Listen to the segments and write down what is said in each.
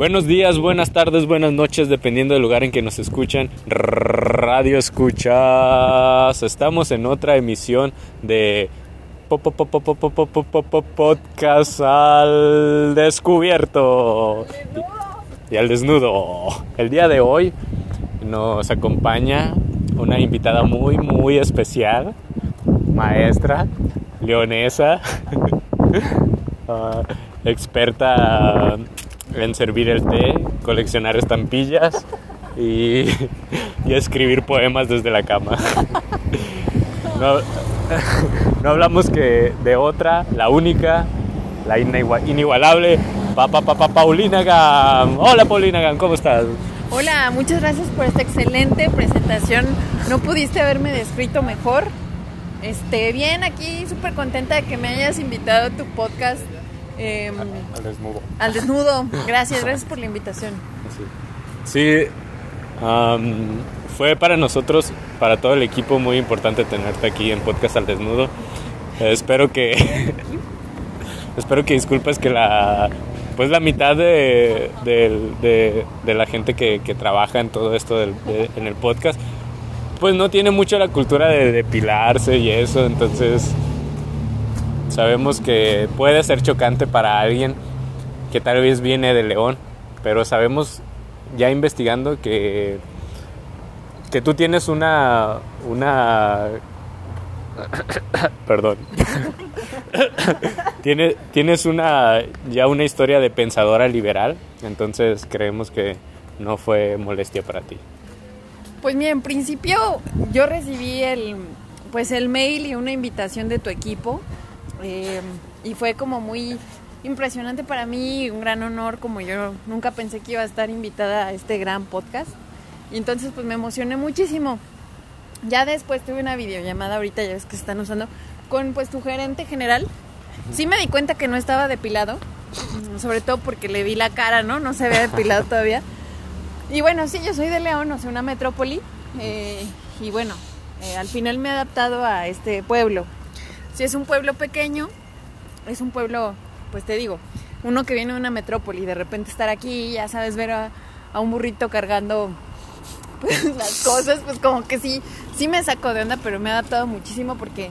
Buenos días, buenas tardes, buenas noches, dependiendo del lugar en que nos escuchan. Radio Escuchas. Estamos en otra emisión de Podcast al Descubierto y al Desnudo. El día de hoy nos acompaña una invitada muy, muy especial, maestra, leonesa, experta en servir el té, coleccionar estampillas y, escribir poemas desde la cama. No, hablamos que de otra, la única, la inigualable, papá, papá, Paulina Gam. Hola Paulina Gam, ¿cómo estás? Hola, muchas gracias por esta excelente presentación. No pudiste haberme descrito mejor. Este, bien, aquí súper contenta de que me hayas invitado a tu podcast Em, al desnudo. Al desnudo. Gracias, gracias por la invitación. Sí, fue para nosotros, para todo el equipo, muy importante tenerte aquí en Podcast al Desnudo. espero que. espero que disculpes que la. Pues la mitad de, de, la gente que, trabaja en todo esto en el podcast, pues no tiene mucho la cultura de depilarse y eso, entonces Sabemos que puede ser chocante para alguien que tal vez viene de León, pero sabemos ya investigando que, que tú tienes una, una perdón. tienes, tienes una ya una historia de pensadora liberal, entonces creemos que no fue molestia para ti. Pues mira, en principio yo recibí el pues el mail y una invitación de tu equipo eh, y fue como muy impresionante para mí, un gran honor, como yo nunca pensé que iba a estar invitada a este gran podcast. Y entonces pues me emocioné muchísimo. Ya después tuve una videollamada ahorita, ya ves que están usando, con pues tu gerente general. Sí me di cuenta que no estaba depilado, sobre todo porque le vi la cara, ¿no? No se había depilado todavía. Y bueno, sí, yo soy de León, o sea, una metrópoli. Eh, y bueno, eh, al final me he adaptado a este pueblo, si es un pueblo pequeño, es un pueblo, pues te digo, uno que viene de una metrópoli, de repente estar aquí, ya sabes, ver a, un burrito cargando pues, las cosas, pues como que sí, sí me saco de onda, pero me ha adaptado muchísimo porque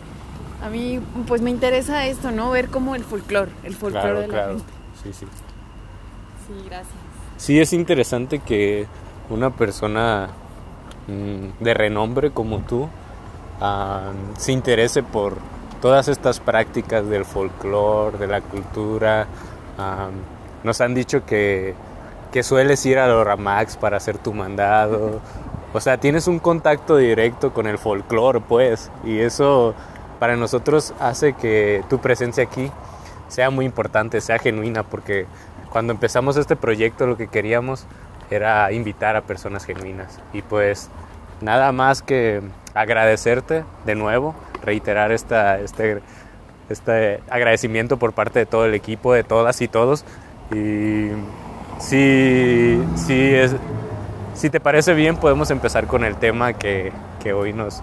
a mí pues me interesa esto, ¿no? Ver como el folclore, el folclore de la gente. Sí, sí. Sí, gracias. Sí, es interesante que una persona mm, de renombre como tú ah, se interese por todas estas prácticas del folclore, de la cultura. nos han dicho que, que sueles ir a los Ramax para hacer tu mandado. O sea, tienes un contacto directo con el folclore, pues. Y eso para nosotros hace que tu presencia aquí sea muy importante, sea genuina, porque cuando empezamos este proyecto lo que queríamos era invitar a personas genuinas. Y pues nada más que agradecerte de nuevo reiterar esta, este, este agradecimiento por parte de todo el equipo, de todas y todos. Y si, si, es, si te parece bien, podemos empezar con el tema que, que hoy nos,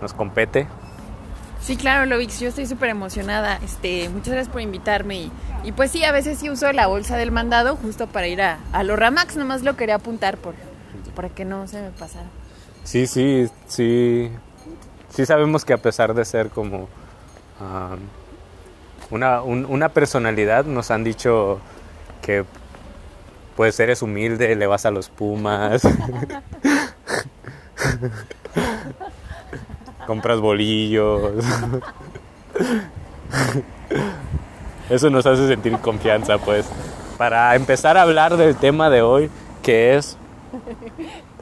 nos compete. Sí, claro, Lovix, yo estoy súper emocionada. Este, muchas gracias por invitarme. Y, y, pues sí, a veces sí uso la bolsa del mandado justo para ir a, a los Ramax, nomás lo quería apuntar por, para que no se me pasara. Sí, sí, sí sí sabemos que a pesar de ser como una, una personalidad, nos han dicho que pues eres humilde, le vas a los Pumas, compras bolillos. Eso nos hace sentir confianza, pues. Para empezar a hablar del tema de hoy, que es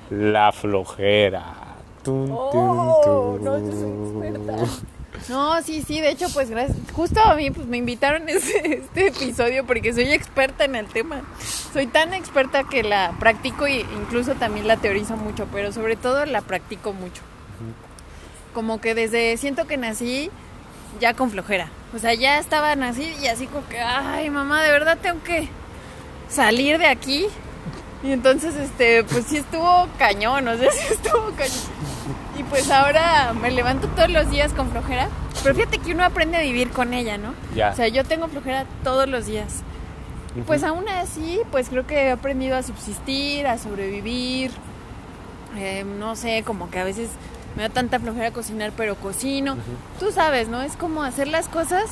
la flojera. Oh, no, No, sí, sí, de hecho, pues gracias. Justo a mí pues me invitaron a este, este, episodio porque soy experta en el tema. Soy tan experta que la practico e incluso también la teorizo mucho, pero sobre todo la practico mucho. Como que desde siento que nací ya con flojera. O sea, ya estaba nací y así como que, ay, mamá, de verdad tengo que salir de aquí. Y entonces, este, pues sí estuvo cañón, o sea, sí estuvo cañón. Y pues ahora me levanto todos los días con flojera. Pero fíjate que uno aprende a vivir con ella, ¿no? Ya. O sea, yo tengo flojera todos los días. pues aún así, pues creo que he aprendido a subsistir, a sobrevivir. Eh, no sé, como que a veces me da tanta flojera cocinar, pero cocino. Tú sabes, ¿no? Es como hacer las cosas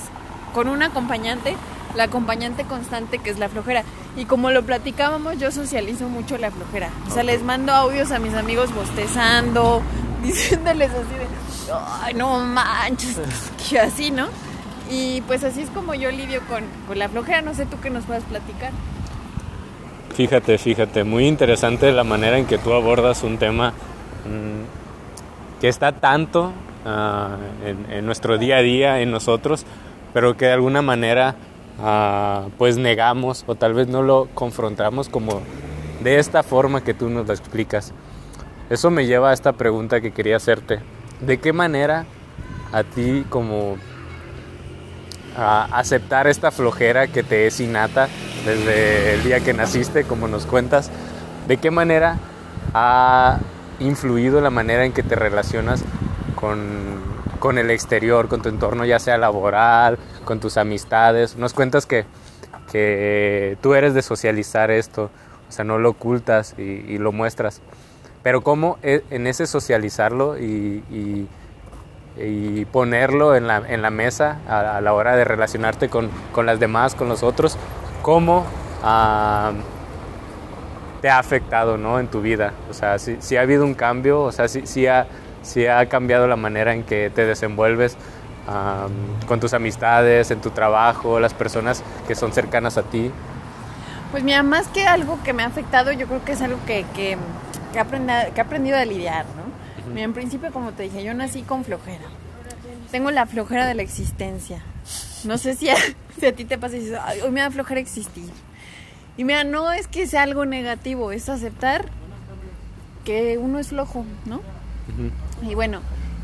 con un acompañante, la acompañante constante que es la flojera. Y como lo platicábamos, yo socializo mucho la flojera. O sea, les mando audios a mis amigos bostezando, diciéndoles así de, ay, no manches, que así, ¿no? Y pues así es como yo lidio con, con la flojera. No sé tú qué nos puedas platicar. Fíjate, fíjate, muy interesante la manera en que tú abordas un tema mmm, que está tanto uh, en, en, nuestro día a día, en nosotros, pero que de alguna manera uh, pues negamos o tal vez no lo confrontamos como de esta forma que tú nos lo explicas. Eso me lleva a esta pregunta que quería hacerte. ¿De qué manera a ti como a aceptar esta flojera que te es innata desde el día que naciste, como nos cuentas, ¿de qué manera ha influido la manera en que te relacionas con, con el exterior, con tu entorno, ya sea laboral, con tus amistades? Nos cuentas que, que tú eres de socializar esto, o sea, no lo ocultas y, y lo muestras. Pero cómo en ese socializarlo y, y y ponerlo en la, en la mesa a, a, la hora de relacionarte con, con, las demás, con los otros, cómo uh, te ha afectado ¿no? en tu vida. O sea, si, si ha habido un cambio, o sea, si, si, ha, si ha cambiado la manera en que te desenvuelves um, con tus amistades, en tu trabajo, las personas que son cercanas a ti. Pues mira, más que algo que me ha afectado, yo creo que es algo que, que, que, aprenda, que he aprendido a lidiar, ¿no? Mira, en principio, como te dije, yo nací con flojera. Tengo la flojera de la existencia. No sé si a, si a ti te pasa y dices, hoy me da flojera existir. Y mira, no es que sea algo negativo, es aceptar que uno es flojo, ¿no? Uh -huh. Y bueno,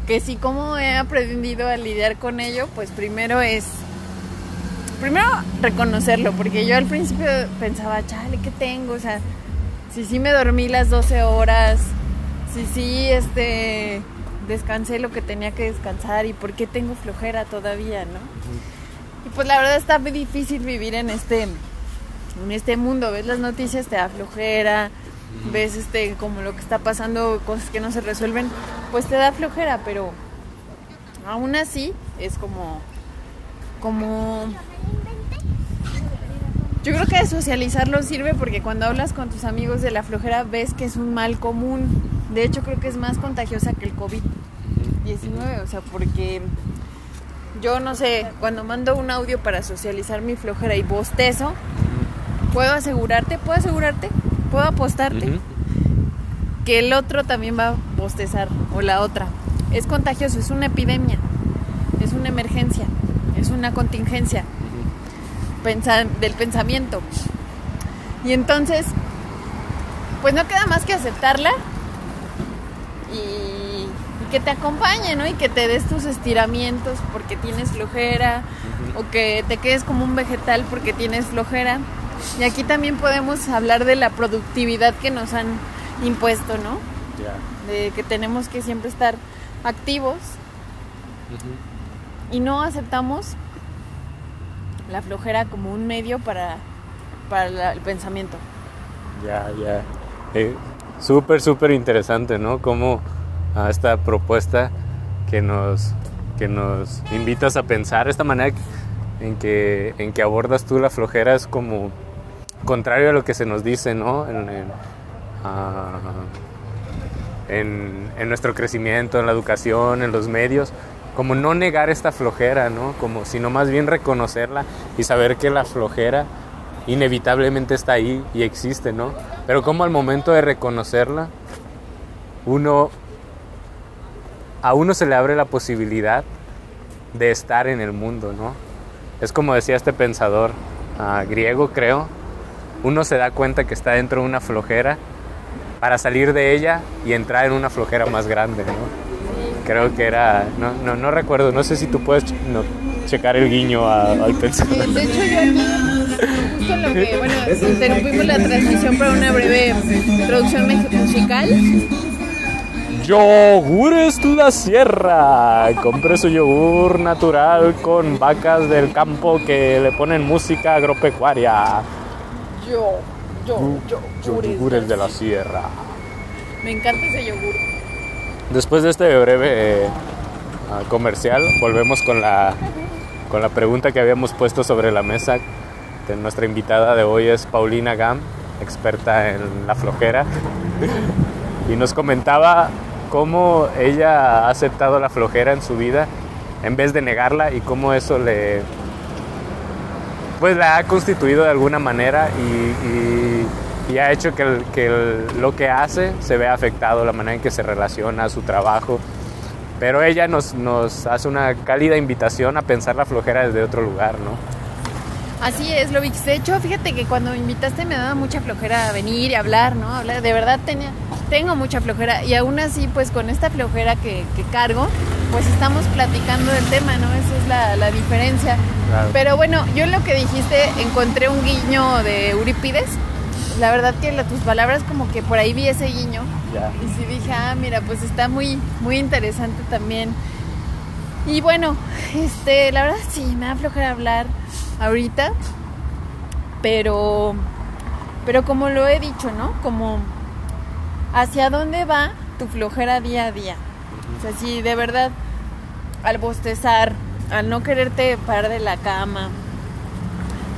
que sí, como he aprendido a lidiar con ello, pues primero es. Primero reconocerlo, porque yo al principio pensaba, chale, ¿qué tengo? O sea, si sí me dormí las 12 horas, sí, sí, este, descansé lo que tenía que descansar y por qué tengo flojera todavía, ¿no? Uh -huh. Y pues la verdad está muy difícil vivir en este, en este mundo, ves las noticias, te da flojera, uh -huh. ves este, como lo que está pasando, cosas que no se resuelven, pues te da flojera, pero aún así es como, como... Yo creo que socializarlo sirve porque cuando hablas con tus amigos de la flojera ves que es un mal común, de hecho, creo que es más contagiosa que el COVID-19, o sea, porque yo no sé, cuando mando un audio para socializar mi flojera y bostezo, puedo asegurarte, puedo asegurarte, puedo apostarte uh -huh. que el otro también va a bostezar o la otra. Es contagioso, es una epidemia, es una emergencia, es una contingencia. Pensa del pensamiento. Y entonces, pues no queda más que aceptarla y, y, que te acompañe, ¿no? Y que te des tus estiramientos porque tienes flojera uh -huh. o que te quedes como un vegetal porque tienes flojera. Y aquí también podemos hablar de la productividad que nos han impuesto, ¿no? Yeah. De que tenemos que siempre estar activos uh -huh. y no aceptamos la flojera como un medio para, para el pensamiento. Ya, ya. Eh, súper, súper interesante, ¿no? Como a esta propuesta que nos, que nos invitas a pensar, esta manera en que, en que abordas tú la flojera es como contrario a lo que se nos dice, ¿no? En, en, en nuestro crecimiento, en la educación, en los medios, como no negar esta flojera, ¿no? Como sino más bien reconocerla y saber que la flojera inevitablemente está ahí y existe, ¿no? Pero como al momento de reconocerla, uno a uno se le abre la posibilidad de estar en el mundo, ¿no? Es como decía este pensador uh, griego, creo, uno se da cuenta que está dentro de una flojera para salir de ella y entrar en una flojera más grande, ¿no? Creo que era, no, no, no recuerdo, no sé si tú puedes no, checar el guiño a, al pensador. De hecho, yo aquí, justo lo que, bueno, interrumpimos la transmisión para una breve introducción musical. Yogures La Sierra. Compré su yogur natural con vacas del campo que le ponen música agropecuaria. Yo, yo, yo, yogures de la sierra. Me encanta ese yogur. Después de este breve ah, comercial, volvemos con la, con la pregunta que habíamos puesto sobre la mesa. Nuestra invitada de hoy es Paulina Gam, experta en la flojera. y nos comentaba cómo ella ha aceptado la flojera en su vida en vez de negarla y cómo eso le pues la ha constituido de alguna manera y, ha hecho que, que lo que hace se vea afectado, la manera en que se relaciona, a su trabajo. Pero ella nos, nos hace una cálida invitación a pensar la flojera desde otro lugar, ¿no? Así es, lo. De hecho, fíjate que cuando me invitaste me daba mucha flojera venir y hablar, ¿no? Hablar, de verdad tenía, tengo mucha flojera y aún así, pues con esta flojera que, que cargo, pues estamos platicando del tema, ¿no? Esa es la, la diferencia. Pero bueno, yo en lo que dijiste encontré un guiño de Eurípides. La verdad que tus palabras como que por ahí vi ese guiño. Y sí dije, ah, mira, pues está muy, muy interesante también. Y bueno, este, la verdad sí, me da flojera hablar ahorita, pero, pero como lo he dicho, ¿no? Como hacia dónde va tu flojera día a día. O sea, si de verdad al bostezar, al no quererte parar de la cama,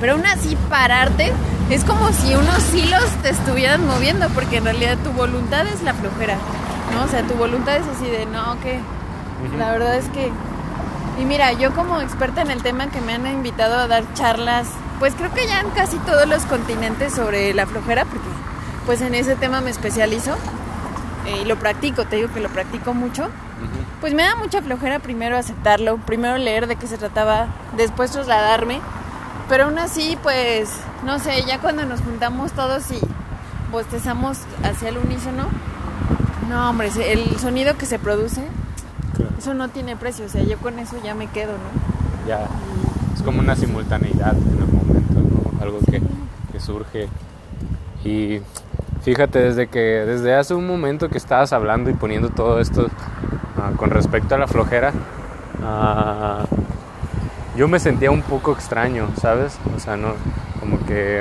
pero aún así pararte es como si unos hilos te estuvieran moviendo, porque en realidad tu voluntad es la flojera, ¿no? O sea, tu voluntad es así de, no, que la verdad es que y mira, yo como experta en el tema que me han invitado a dar charlas, pues creo que ya en casi todos los continentes sobre la flojera, porque pues en ese tema me especializo eh, y lo practico, te digo que lo practico mucho. Pues me da mucha flojera primero aceptarlo, primero leer de qué se trataba, después trasladarme. Pero aún así, pues, no sé, ya cuando nos juntamos todos y bostezamos hacia el unísono, no, hombre, el sonido que se produce eso no tiene precio, o sea, yo con eso ya me quedo, ¿no? Ya, es como una simultaneidad en el momento, ¿no? Algo que, surge. Y fíjate, desde que, desde hace un momento que estabas hablando y poniendo todo esto ah, con respecto a la flojera, ah, yo me sentía un poco extraño, ¿sabes? O sea, no, como que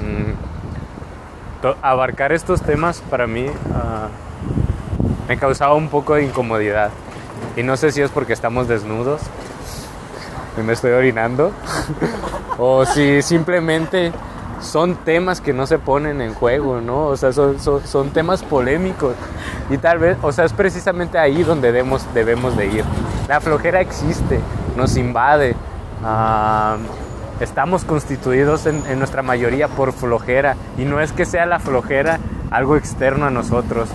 mm, abarcar estos temas para mí uh, me causaba un poco de incomodidad. Y no sé si es porque estamos desnudos y me estoy orinando, o si simplemente son temas que no se ponen en juego, ¿no? O sea, son, son, temas polémicos. Y tal vez, o sea, es precisamente ahí donde debemos, debemos de ir. La flojera existe, nos invade. Ah, estamos constituidos en, nuestra mayoría por flojera. Y no es que sea la flojera algo externo a nosotros,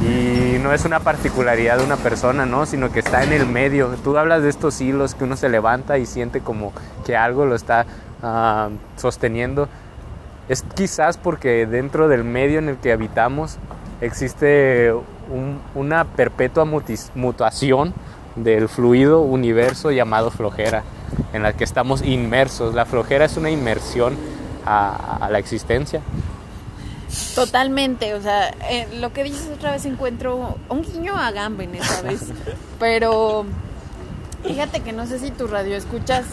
y no es una particularidad de una persona, ¿no? Sino que está en el medio. Tú hablas de estos hilos que uno se levanta y siente como que algo lo está ah, sosteniendo. Es quizás porque dentro del medio en el que habitamos existe una perpetua mutación del fluido universo llamado flojera, en la que estamos inmersos. La flojera es una inmersión a la existencia. Totalmente, o sea, eh, lo que dices otra vez encuentro un guiño a Gamben esta vez, pero fíjate que no sé si tu radio escuchas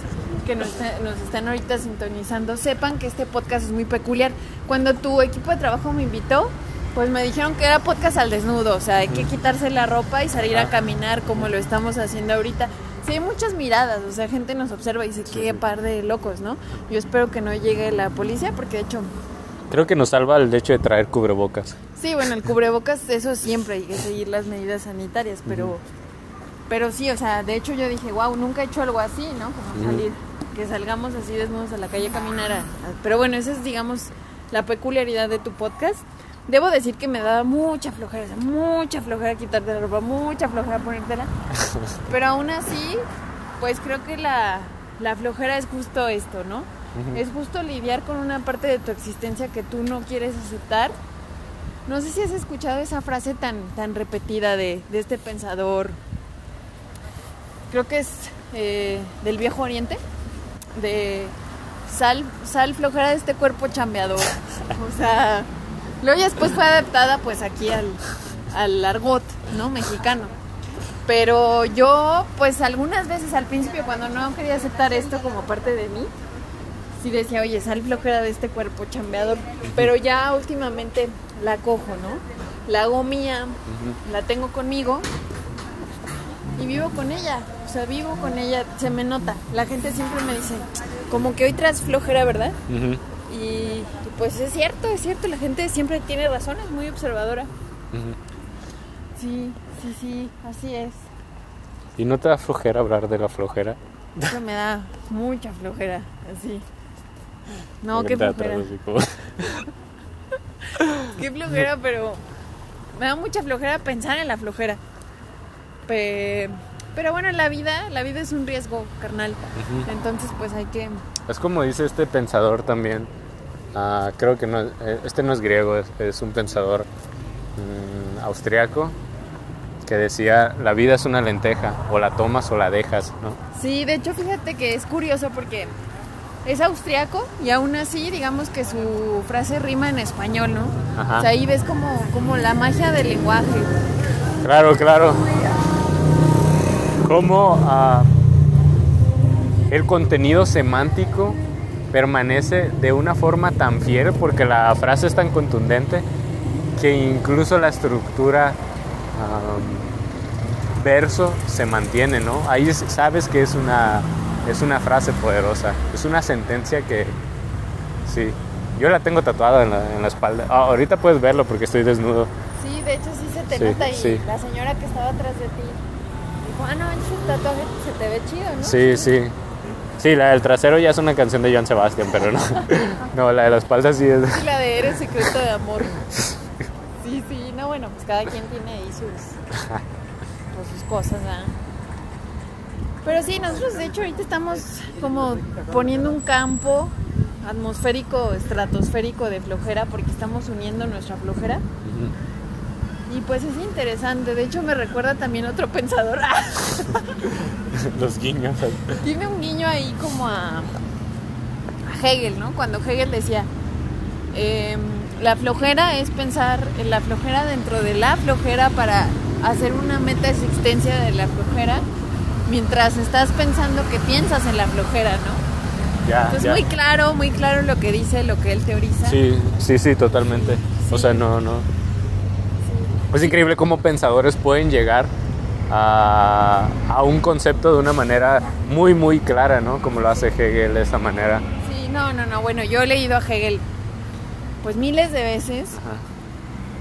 que nos, nos, están ahorita sintonizando sepan que este podcast es muy peculiar. Cuando tu equipo de trabajo me invitó, pues me dijeron que era podcast al desnudo, o sea, hay que quitarse la ropa y salir a caminar como lo estamos haciendo ahorita. Sí, hay muchas miradas, o sea, gente nos observa y dice, qué par de locos, ¿no? Yo espero que no llegue la policía porque de hecho Creo que nos salva el hecho de traer cubrebocas. Sí, bueno, el cubrebocas, eso siempre hay que seguir las medidas sanitarias, pero, pero sí, o sea, de hecho yo dije, wow, nunca he hecho algo así, ¿no? Como salir, que salgamos así desnudos a la calle a caminar. pero bueno, esa es, digamos, la peculiaridad de tu podcast. Debo decir que me daba mucha flojera, mucha flojera quitarte la ropa, mucha flojera ponértela. Pero aún así, pues creo que la, la flojera es justo esto, ¿no? Es justo lidiar con una parte de tu existencia que tú no quieres aceptar. No sé si has escuchado esa frase tan, tan repetida de, este pensador, creo que es eh, del viejo oriente, de sal, sal flojera de este cuerpo chambeador. O sea, luego ya después fue adaptada pues aquí al, al argot, ¿no? Mexicano. Pero yo, pues algunas veces al principio, cuando no quería aceptar esto como parte de mí, sí decía, oye, sal flojera de este cuerpo chambeador. Pero ya últimamente la cojo, ¿no? La hago mía, la tengo conmigo y vivo con ella. O sea, vivo con ella, se me nota. La gente siempre me dice, como que hoy traes flojera, ¿verdad? Y, y pues es cierto, es cierto, la gente siempre tiene razón, es muy observadora. Sí, sí, sí, así es. ¿Y no te da flojera hablar de la flojera? Eso me da mucha flojera, así. No, qué flojera. Qué flojera, pero me da mucha flojera pensar en la flojera. Pe- Pero bueno, la vida, la vida es un riesgo, carnal. Entonces, pues hay que... Es como dice este pensador también. Ah, creo que no, eh, este no es griego, es, es un pensador mm, austriaco que decía la vida es una lenteja, o la tomas o la dejas, ¿no? Sí, de hecho, fíjate que es curioso porque es austriaco y aún así, digamos que su frase rima en español, ¿no? Ajá. O sea, ahí ves como, como la magia del lenguaje. Claro, claro. Cómo ah, el contenido semántico permanece de una forma tan fiel porque la frase es tan contundente que incluso la estructura am, verso se mantiene, ¿no? Ahí sabes que es una, es una frase poderosa, es una sentencia que, sí, yo la tengo tatuada en la, en la espalda. Ah, ahorita puedes verlo porque estoy desnudo. Sí, de hecho sí se te Sí, nota y sí. la señora que estaba atrás de ti dijo, ah, no, ese tatuaje se te ve chido, ¿no? Sí, sí. Sí, la del trasero ya es una canción de Joan Sebastián, pero no. No, la de la espalda sí es. Y la de Eres secreto de amor. Sí, sí, no, bueno, pues cada quien tiene ahí sus, pues, sus cosas, ¿verdad? Pero sí, nosotros de hecho ahorita estamos como poniendo un campo atmosférico, estratosférico de flojera porque estamos uniendo nuestra flojera. Y pues es interesante, de hecho me recuerda también a otro pensador. Los guiños. Tiene un guiño ahí como a, a Hegel, ¿no? Cuando Hegel decía, em, la flojera es pensar en la flojera dentro de la flojera para hacer una meta existencia de la flojera, mientras estás pensando que piensas en la flojera, ¿no? Ya, Entonces ya. muy claro, muy claro lo que dice, lo que él teoriza. Sí, sí, sí, totalmente. O sea, no, no. Es increíble cómo pensadores pueden llegar a, a un concepto de una manera muy, muy clara, ¿no? Como lo hace Hegel de esa manera. Sí, no, no, no, bueno, yo he leído a Hegel pues miles de veces,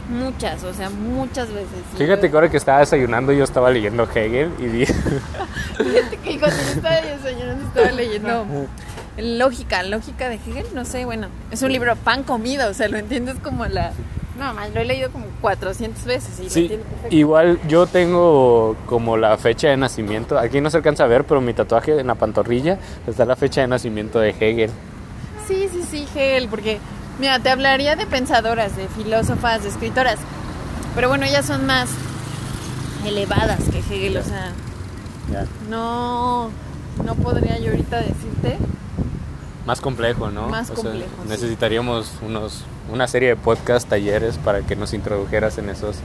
muchas, o sea, muchas veces. Fíjate que ahora que estaba desayunando yo estaba leyendo Hegel y vi... Fíjate que cuando yo estaba desayunando estaba leyendo Lógica, Lógica de Hegel, no sé, bueno, es un libro pan comido, o sea, lo entiendes como la... No, más, lo he leído como 400 veces y lo Sí, perfecto. igual yo tengo como la fecha de nacimiento, aquí no se alcanza a ver, pero mi tatuaje en la pantorrilla está la fecha de nacimiento de Hegel. Sí, sí, sí, Hegel, porque, mira, te hablaría de pensadoras, de filósofas, de escritoras, pero bueno, ellas son más elevadas que Hegel, o sea, no, no podría yo ahorita decirte. Más complejo, ¿no? Más O complejo, necesitaríamos unos, una serie de podcast, talleres para que nos introdujeras en esos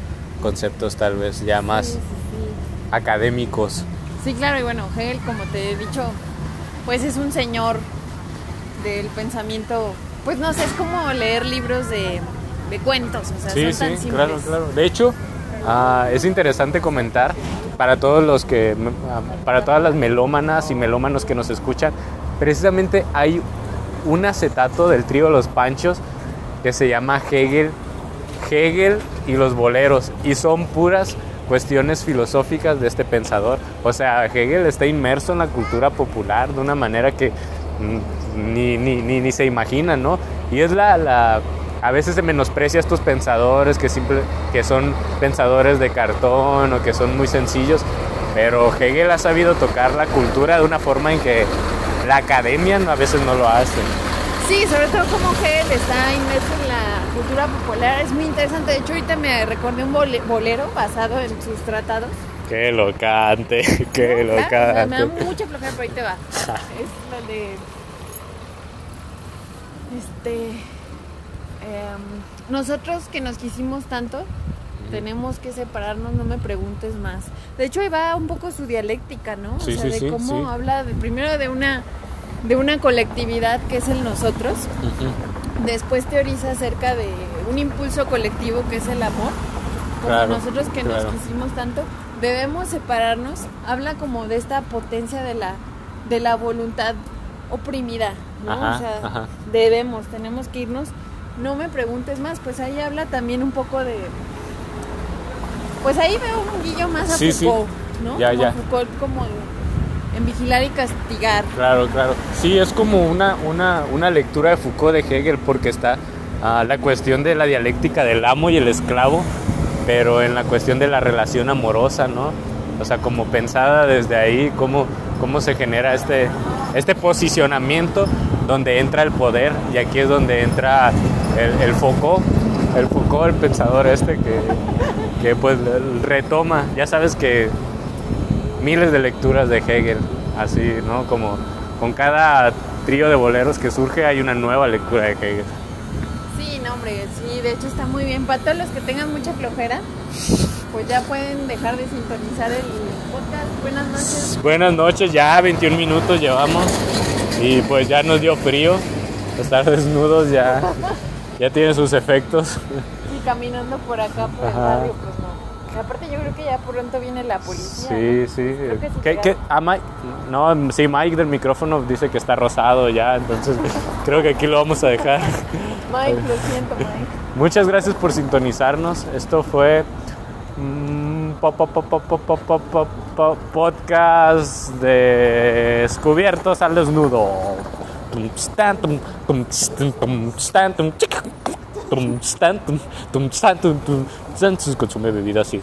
conceptos tal vez ya más Sí, sí, sí. académicos. Sí, claro, y bueno, Hegel, como te he dicho, pues es un señor del pensamiento, pues no sé, es como leer libros de, de cuentos, o sea, Sí, son sí, tan simples. claro, claro. De hecho, ah, es interesante comentar para todos los que, ah, para todas las melómanas y melómanos que nos escuchan, precisamente hay un acetato del trío Los Panchos que se llama Hegel, Hegel y los boleros y son puras cuestiones filosóficas de este pensador. O sea, Hegel está inmerso en la cultura popular de una manera que mm, ni, ni, ni, ni se imagina, ¿no? Y es la, la, a veces se menosprecia a estos pensadores que, simple, que son pensadores de cartón o que son muy sencillos, pero Hegel ha sabido tocar la cultura de una forma en que la academia a veces no lo hace. Sí, sobre todo como Hegel está inmerso en la cultura popular, es muy interesante. De hecho, ahorita me recordé un bole- bolero basado en sus tratados. Que lo cante, que lo Claro, o sea, me da mucha flojera, pero ahí te va. Es la de. Este. em, nosotros que nos quisimos tanto, tenemos que separarnos, no me preguntes más. De hecho, ahí va un poco su dialéctica, ¿no? Sí, o sea, sí, de sí, cómo habla de, primero de una de una colectividad que es el nosotros. Después teoriza acerca de un impulso colectivo que es el amor. Como Claro, nosotros que claro. nos quisimos tanto, debemos separarnos. Habla como de esta potencia de la, de la voluntad oprimida, ¿no? Ajá, o sea, ajá. debemos, tenemos que irnos. No me preguntes más, pues ahí habla también un poco de... Pues ahí veo un guillo más a Sí, sí. Foucault, ¿no? Ya, Como ya. Foucault como en vigilar y castigar. Claro, claro. Sí, es como una, una, una lectura de Foucault de Hegel porque está ah, la cuestión de la dialéctica del amo y el esclavo, pero en la cuestión de la relación amorosa, ¿no? O sea, como pensada desde ahí, cómo, cómo se genera este, este posicionamiento donde entra el poder y aquí es donde entra el, el Foucault, el Foucault, el pensador este que, que pues retoma, ya sabes que miles de lecturas de Hegel, así, ¿no? Como con cada trío de boleros que surge hay una nueva lectura de Hegel. Sí, no, hombre, sí, de hecho está muy bien. Para todos los que tengan mucha flojera, pues ya pueden dejar de sintonizar el podcast. Buenas noches. Buenas noches, ya 21 minutos llevamos y pues ya nos dio frío. Estar desnudos ya, ya tiene sus efectos. Y caminando por acá, por el barrio, pues no. Aparte yo creo que ya pronto viene la policía. Sí, ¿no? sí. Que si ¿Qué, ¿A ah, Mike? No, sí, Mike del micrófono dice que está rosado ya, entonces creo que aquí lo vamos a dejar. Mike, lo siento, Mike. Muchas gracias por sintonizarnos. Esto fue mmm, pop, pop, pop, podcast descubiertos al desnudo. stantum tum stantum stantum tum stantum tum stantum tum stantum 真是个准备 baby 的事情